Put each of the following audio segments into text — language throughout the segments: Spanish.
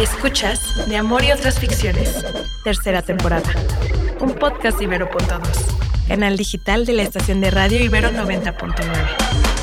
Escuchas De Amor y otras ficciones, tercera temporada. Un podcast de Ibero.2, canal digital de la estación de radio Ibero 90.9.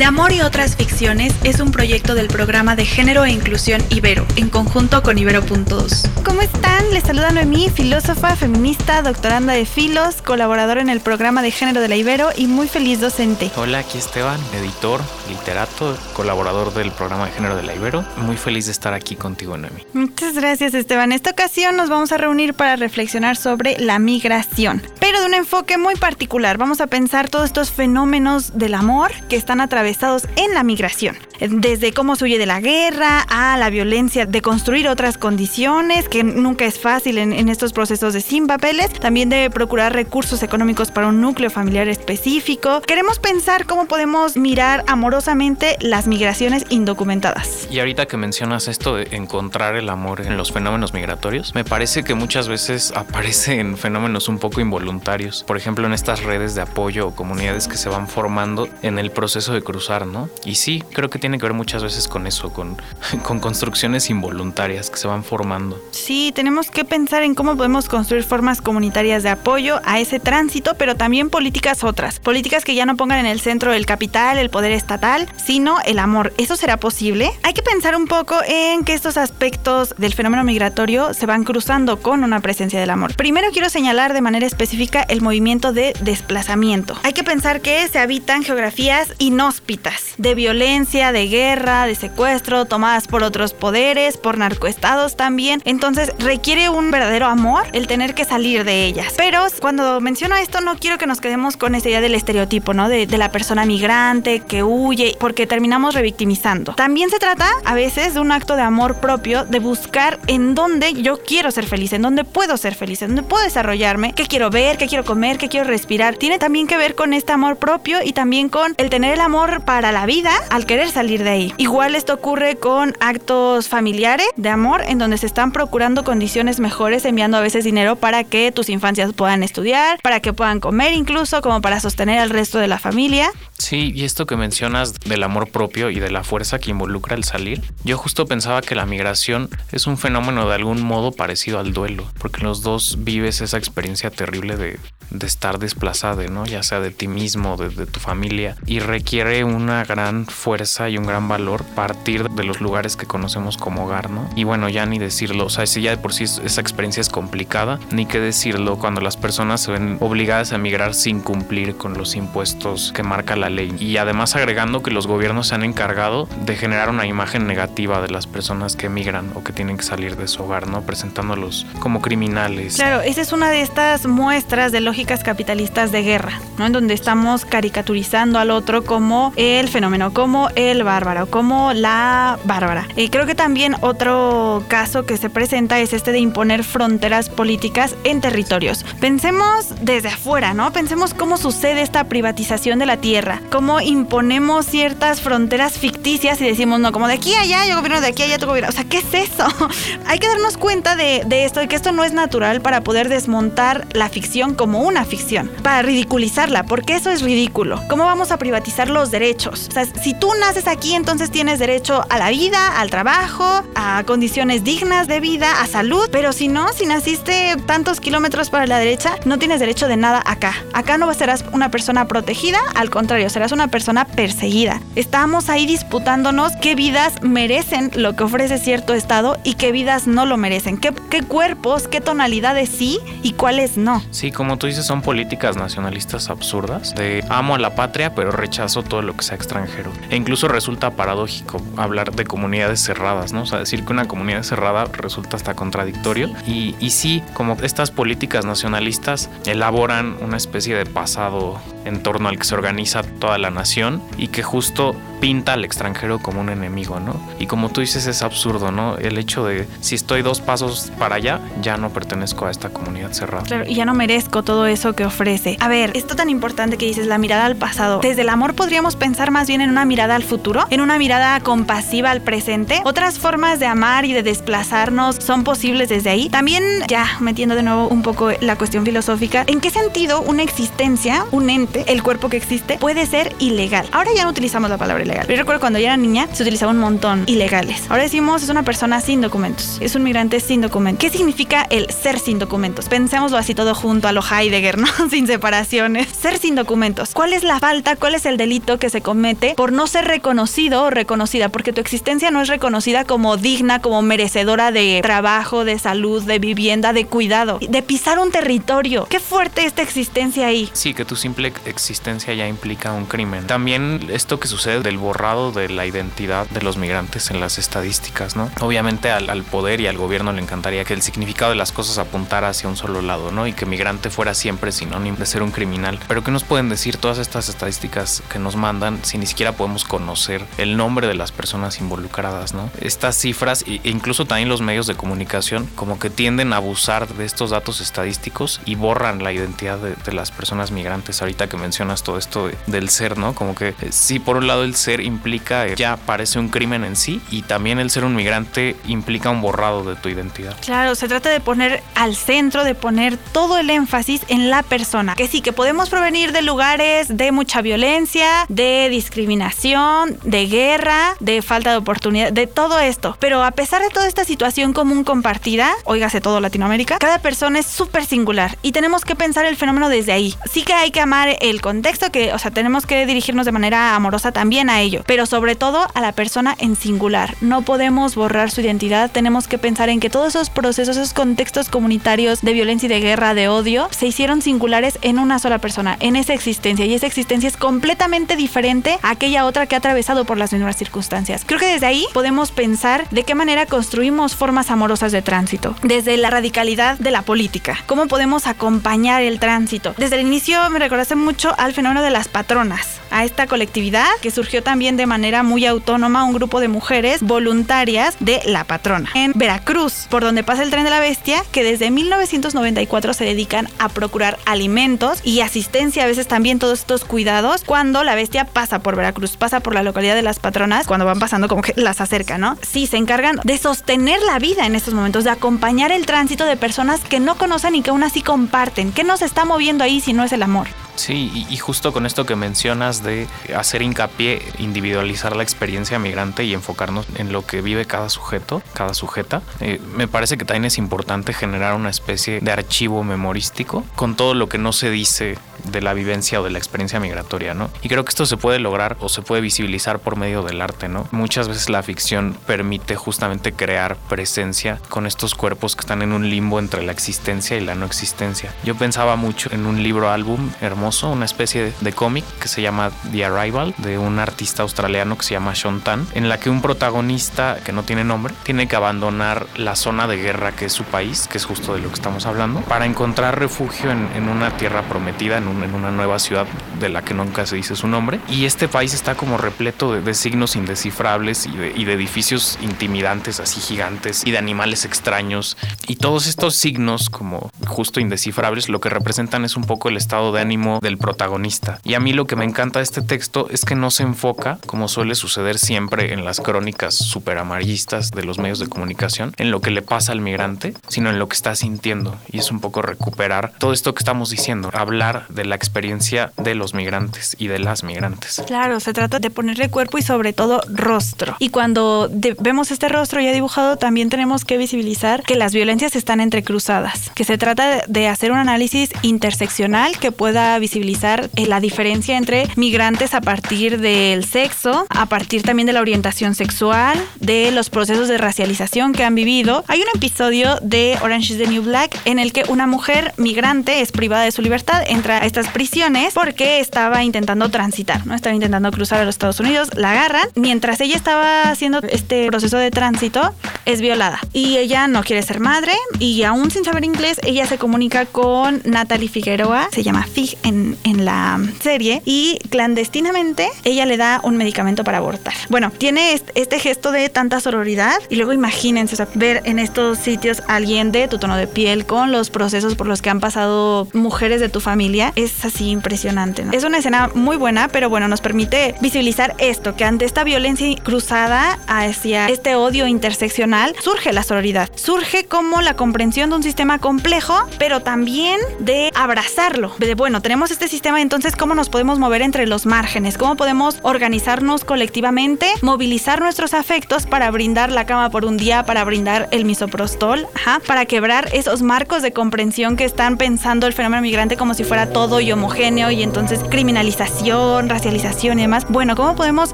De Amor y otras ficciones es un proyecto del programa de género e inclusión Ibero, en conjunto con Ibero.2. ¿Cómo están? Les saluda Noemí, filósofa, feminista, doctoranda de filos, colaboradora en el programa de género de la Ibero y muy feliz docente. Hola, aquí Esteban, editor, literato, colaborador del programa de género de la Ibero. Muy feliz de estar aquí contigo, Noemí. Muchas gracias, Esteban. En esta ocasión nos vamos a reunir para reflexionar sobre la migración, pero de un enfoque muy particular. Vamos a pensar todos estos fenómenos del amor que están atravesados en la migración. Desde cómo se huye de la guerra a la violencia de construir otras condiciones, que nunca es fácil en, estos procesos de sin papeles. También de procurar recursos económicos para un núcleo familiar específico. Queremos pensar cómo podemos mirar amorosamente las migraciones indocumentadas. Y ahorita que mencionas esto de encontrar el amor en los fenómenos migratorios, me parece que muchas veces aparecen fenómenos un poco involuntarios. Por ejemplo, en estas redes de apoyo o comunidades que se van formando en el proceso de cruzar, ¿no? Y sí, creo que tiene que ver muchas veces con eso, con, con construcciones involuntarias que se van formando. Sí, tenemos que pensar en cómo podemos construir formas comunitarias de apoyo a ese tránsito, pero también políticas otras. Políticas que ya no pongan en el centro el capital, el poder estatal, sino el amor. ¿Eso será posible? Hay que pensar un poco en que estos aspectos del fenómeno migratorio se van cruzando con una presencia del amor. Primero quiero señalar de manera específica el movimiento de desplazamiento. Hay que pensar que se habitan geografías inhóspitas de violencia, de guerra, de secuestro, tomadas por otros poderes, por narcoestados también. Entonces requiere un verdadero amor el tener que salir de ellas. Pero cuando menciono esto no quiero que nos quedemos con esa idea del estereotipo, ¿no? De, de la persona migrante que huye, porque terminamos revictimizando. También se trata a veces de un acto de amor propio, de buscar en dónde yo quiero ser feliz, en dónde puedo ser feliz, en dónde puedo desarrollarme, qué quiero ver, qué quiero comer, qué quiero respirar. Tiene también que ver con este amor propio y también con el tener el amor para la vida al querer salir de ahí. Igual esto ocurre con actos familiares de amor en donde se están procurando condiciones mejores, enviando a veces dinero para que tus infancias puedan estudiar, para que puedan comer incluso, como para sostener al resto de la familia. Sí, y esto que mencionas del amor propio y de la fuerza que involucra el salir, yo justo pensaba que la migración es un fenómeno de algún modo parecido al duelo, porque los dos vives esa experiencia terrible de, estar desplazada, ¿no? Ya sea de ti mismo, de, de tu familia, y requiere una gran fuerza y un gran valor partir de los lugares que conocemos como hogar, ¿no? Y bueno, ya ni decirlo, o sea, si ya de por sí esa experiencia es complicada, ni qué decirlo cuando las personas se ven obligadas a migrar sin cumplir con los impuestos que marca la ley. Y además agregando que los gobiernos se han encargado de generar una imagen negativa de las personas que emigran o que tienen que salir de su hogar, ¿no? Presentándolos como criminales. Claro, esa es una de estas muestras de lógicas capitalistas de guerra, ¿no? En donde estamos caricaturizando al otro como el fenómeno, como el bárbaro, como la bárbara. Y creo que también otro caso que se presenta es este de imponer fronteras políticas en territorios. Pensemos desde afuera, ¿no? Pensemos cómo sucede esta privatización de la tierra, cómo imponemos ciertas fronteras ficticias y decimos, no, como de aquí a allá, yo gobierno de aquí a allá, tu gobierno. O sea, ¿qué es eso? Hay que darnos cuenta de, de esto y que esto no es natural para poder desmontar la ficción como una ficción, para ridiculizarla, porque eso es ridículo. ¿Cómo vamos a privatizar los derechos? O sea, si tú naces aquí, entonces tienes derecho a la vida, al trabajo, a condiciones dignas de vida, a salud. Pero si no, si naciste tantos kilómetros para la derecha, no tienes derecho de nada acá. Acá no serás una persona protegida, al contrario, serás una persona perseguida. Estamos ahí disputándonos qué vidas merecen lo que ofrece cierto estado y qué vidas no lo merecen. ¿Qué, qué cuerpos, qué tonalidades sí y cuáles no? Sí, como tú dices, son políticas nacionalistas absurdas de amo a la patria, pero rechazo todo lo que sea extranjero. E incluso resulta paradójico hablar de comunidades cerradas, ¿no? O sea, decir que una comunidad cerrada resulta hasta contradictorio. Y, y sí, como estas políticas nacionalistas elaboran una especie de pasado en torno al que se organiza toda la nación y que justo pinta al extranjero como un enemigo, ¿no? Y como tú dices, es absurdo, ¿no? El hecho de si estoy dos pasos para allá, ya no pertenezco a esta comunidad cerrada. Claro, y ya no merezco todo eso que ofrece. A ver, esto tan importante que dices, la mirada al pasado. Desde el amor podríamos pensar más bien en una mirada al futuro, en una mirada compasiva al presente. Otras formas de amar y de desplazarnos son posibles desde ahí. También, ya metiendo de nuevo un poco la cuestión filosófica, ¿en qué sentido una existencia, un ente, el cuerpo que existe puede ser ilegal. Ahora ya no utilizamos la palabra ilegal. Yo recuerdo cuando yo era niña se utilizaba un montón ilegales. Ahora decimos es una persona sin documentos, es un migrante sin documentos. ¿Qué significa el ser sin documentos? Pensémoslo así todo junto a lo Heidegger, ¿no? sin separaciones. Ser sin documentos. ¿Cuál es la falta? ¿Cuál es el delito que se comete por no ser reconocido o reconocida? Porque tu existencia no es reconocida como digna, como merecedora de trabajo, de salud, de vivienda, de cuidado, de pisar un territorio. Qué fuerte esta existencia ahí. Sí, que tu simple existencia ya implica un crimen. También esto que sucede del borrado de la identidad de los migrantes en las estadísticas, ¿no? Obviamente al, poder y al gobierno le encantaría que el significado de las cosas apuntara hacia un solo lado, ¿no? Y que migrante fuera siempre sinónimo de ser un criminal. Pero ¿qué nos pueden decir todas estas estadísticas que nos mandan si ni siquiera podemos conocer el nombre de las personas involucradas, ¿no? Estas cifras e incluso también los medios de comunicación como que tienden a abusar de estos datos estadísticos y borran la identidad de, de las personas migrantes. Ahorita que mencionas todo esto de, del ser, ¿no? Como que eh, sí, por un lado el ser implica, eh, ya parece un crimen en sí y también el ser un migrante implica un borrado de tu identidad. Claro, se trata de poner al centro, de poner todo el énfasis en la persona. Que sí, que podemos provenir de lugares de mucha violencia, de discriminación, de guerra, de falta de oportunidad, de todo esto. Pero a pesar de toda esta situación común compartida, oígase todo Latinoamérica, cada persona es súper singular y tenemos que pensar el fenómeno desde ahí. Sí que hay que amar el contexto, que, o sea, tenemos que dirigirnos de manera amorosa también a ello, pero sobre todo a la persona en singular. No podemos borrar su identidad, tenemos que pensar en que todos esos procesos, esos contextos comunitarios de violencia y de guerra, de odio, se hicieron singulares en una sola persona, en esa existencia, y esa existencia es completamente diferente a aquella otra que ha atravesado por las mismas circunstancias. Creo que desde ahí podemos pensar de qué manera construimos formas amorosas de tránsito, desde la radicalidad de la política, cómo podemos acompañar el tránsito. Desde el inicio me recordaste mucho al fenómeno de las patronas, a esta colectividad que surgió también de manera muy autónoma, un grupo de mujeres voluntarias de La Patrona, en Veracruz, por donde pasa el tren de la bestia, que desde 1994 se dedican a procurar alimentos y asistencia, a veces también todos estos cuidados, cuando la bestia pasa por Veracruz, pasa por la localidad de Las Patronas, cuando van pasando como que las acerca, ¿no? Sí, se encargan de sostener la vida en estos momentos, de acompañar el tránsito de personas que no conocen y que aún así comparten. ¿Qué nos está moviendo ahí si no es el amor? Sí, y, justo con esto que mencionas de hacer hincapié, individualizar la experiencia migrante y enfocarnos en lo que vive cada sujeto, cada sujeta, eh, me parece que también es importante generar una especie de archivo memorístico con todo lo que no se dice de la vivencia o de la experiencia migratoria, ¿no? Y creo que esto se puede lograr o se puede visibilizar por medio del arte, ¿no? Muchas veces la ficción permite justamente crear presencia con estos cuerpos que están en un limbo entre la existencia y la no existencia. Yo pensaba mucho en un libro álbum hermoso, una especie de, cómic que se llama The Arrival, de un artista australiano que se llama Sean Tan, en la que un protagonista que no tiene nombre tiene que abandonar la zona de guerra que es su país, que es justo de lo que estamos hablando, para encontrar refugio en, en una tierra prometida, en un en una nueva ciudad de la que nunca se dice su nombre. Y este país está como repleto de, de signos indescifrables y de, y de, edificios intimidantes, así gigantes, y de animales extraños. Y todos estos signos, como justo indescifrables, lo que representan es un poco el estado de ánimo del protagonista. Y a mí lo que me encanta de este texto es que no se enfoca, como suele suceder siempre en las crónicas super amarillistas de los medios de comunicación, en lo que le pasa al migrante, sino en lo que está sintiendo. Y es un poco recuperar todo esto que estamos diciendo, hablar de la experiencia de los migrantes y de las migrantes. Claro, se trata de ponerle cuerpo y sobre todo rostro. Y cuando de, vemos este rostro ya dibujado, también tenemos que visibilizar que las violencias están entrecruzadas, que se trata de hacer un análisis interseccional que pueda visibilizar eh, la diferencia entre migrantes a partir del sexo, a partir también de la orientación sexual, de los procesos de racialización que han vivido. Hay un episodio de Orange is the New Black en el que una mujer migrante es privada de su libertad, entra a estas prisiones porque estaba intentando transitar, ¿no? Estaba intentando cruzar a los Estados Unidos, la agarran. Mientras ella estaba haciendo este proceso de tránsito, es violada. Y ella no quiere ser madre y aún sin saber inglés, ella se comunica con Natalie Figueroa, se llama Fig en, en la serie, y clandestinamente ella le da un medicamento para abortar. Bueno, tiene este gesto de tanta sororidad y luego imagínense, o ver en estos sitios a alguien de tu tono de piel con los procesos por los que han pasado mujeres de tu familia es así impresionante. Es una escena muy buena, pero bueno, nos permite visibilizar esto, que ante esta violencia cruzada hacia este odio interseccional surge la sororidad. Surge como la comprensión de un sistema complejo, pero también de abrazarlo. De bueno, tenemos este sistema, entonces, ¿cómo nos podemos mover entre los márgenes? ¿Cómo podemos organizarnos colectivamente, movilizar nuestros afectos para brindar la cama por un día, para brindar el misoprostol, para quebrar esos marcos de comprensión que están pensando el fenómeno migrante como si fuera todo y homogéneo y entonces criminalización, racialización y demás? Bueno, ¿cómo podemos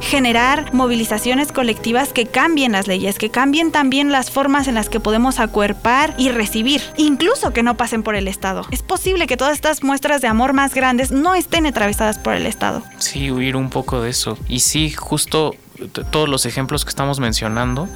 generar movilizaciones colectivas que cambien las leyes, que cambien también las formas en las que podemos acuerpar y recibir, incluso que no pasen por el Estado? Es posible que todas estas muestras de amor más grandes no estén atravesadas por el Estado. Sí, huir un poco de eso. Y sí, justo todos los ejemplos que estamos mencionando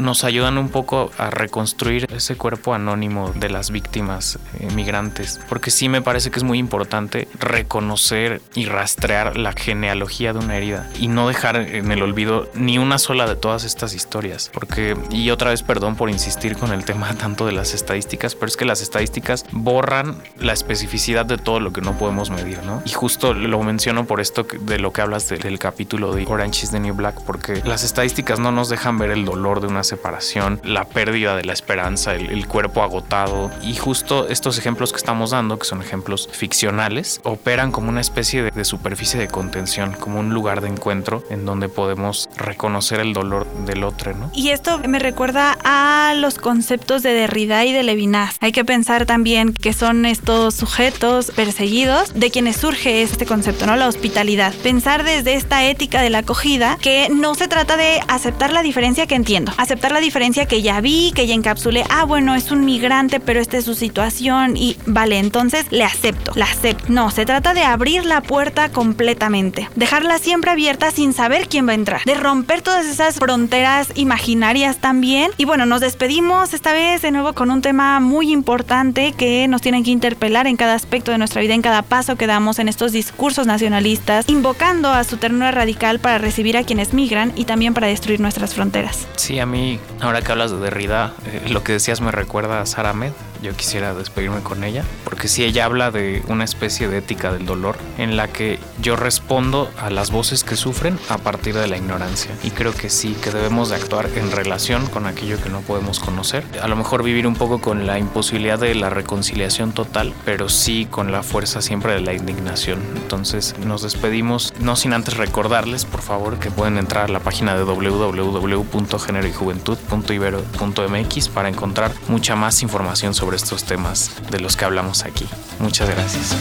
nos ayudan un poco a reconstruir ese cuerpo anónimo de las víctimas eh, migrantes, porque sí me parece que es muy importante reconocer y rastrear la genealogía de una herida y no dejar en el olvido ni una sola de todas estas historias, porque y otra vez perdón por insistir con el tema tanto de las estadísticas, pero es que las estadísticas borran la especificidad de todo lo que no podemos medir, ¿no? Y justo lo menciono por esto de lo que hablas del capítulo de Orange is the New Black, porque las estadísticas no nos dejan ver el dolor de una separación, la pérdida de la esperanza, el, cuerpo agotado. Y justo estos ejemplos que estamos dando, que son ejemplos ficcionales, operan como una especie de, superficie de contención, como un lugar de encuentro en donde podemos reconocer el dolor del otro, ¿no? Y esto me recuerda a los conceptos de Derrida y de Levinas. Hay que pensar también que son estos sujetos perseguidos de quienes surge este concepto, ¿no? La hospitalidad. Pensar desde esta ética de la acogida que no se trata de aceptar la diferencia que entiendo, aceptar la diferencia que ya vi, que ya encapsulé, ah, bueno, es un migrante, pero esta es su situación y vale, entonces le acepto, la acepto. No, se trata de abrir la puerta completamente, dejarla siempre abierta sin saber quién va a entrar, de romper todas esas fronteras imaginarias también. Y bueno, nos despedimos esta vez de nuevo con un tema muy importante que nos tienen que interpelar en cada aspecto de nuestra vida, en cada paso que damos en estos discursos nacionalistas, invocando a su ternura radical para recibir a quienes migran y también para destruir nuestras fronteras. Sí, a mí Ahora que hablas de Derrida, eh, lo que decías me recuerda a Sara Med yo quisiera despedirme con ella, porque si ella habla de una especie de ética del dolor en la que yo respondo a las voces que sufren a partir de la ignorancia. Y creo que sí, que debemos de actuar en relación con aquello que no podemos conocer. A lo mejor vivir un poco con la imposibilidad de la reconciliación total, pero sí con la fuerza siempre de la indignación. Entonces nos despedimos, no sin antes recordarles, por favor, que pueden entrar a la página de www.generoyjuventud.ibero.mx para encontrar mucha más información estos temas de los que hablamos aquí. Muchas gracias.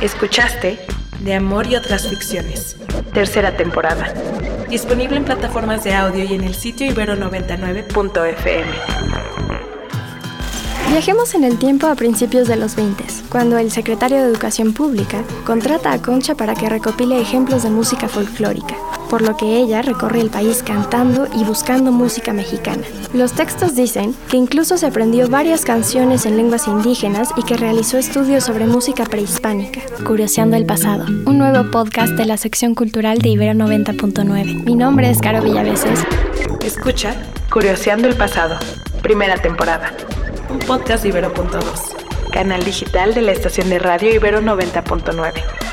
Escuchaste De Amor y otras ficciones, tercera temporada. Disponible en plataformas de audio y en el sitio ibero99.fm. Viajemos en el tiempo a principios de los 20, cuando el secretario de Educación Pública contrata a Concha para que recopile ejemplos de música folclórica por lo que ella recorre el país cantando y buscando música mexicana. Los textos dicen que incluso se aprendió varias canciones en lenguas indígenas y que realizó estudios sobre música prehispánica. Curioseando el pasado, un nuevo podcast de la sección cultural de Ibero 90.9. Mi nombre es Caro Villaveses. Escucha Curioseando el pasado, primera temporada. Un podcast de Ibero.2, canal digital de la estación de radio Ibero 90.9.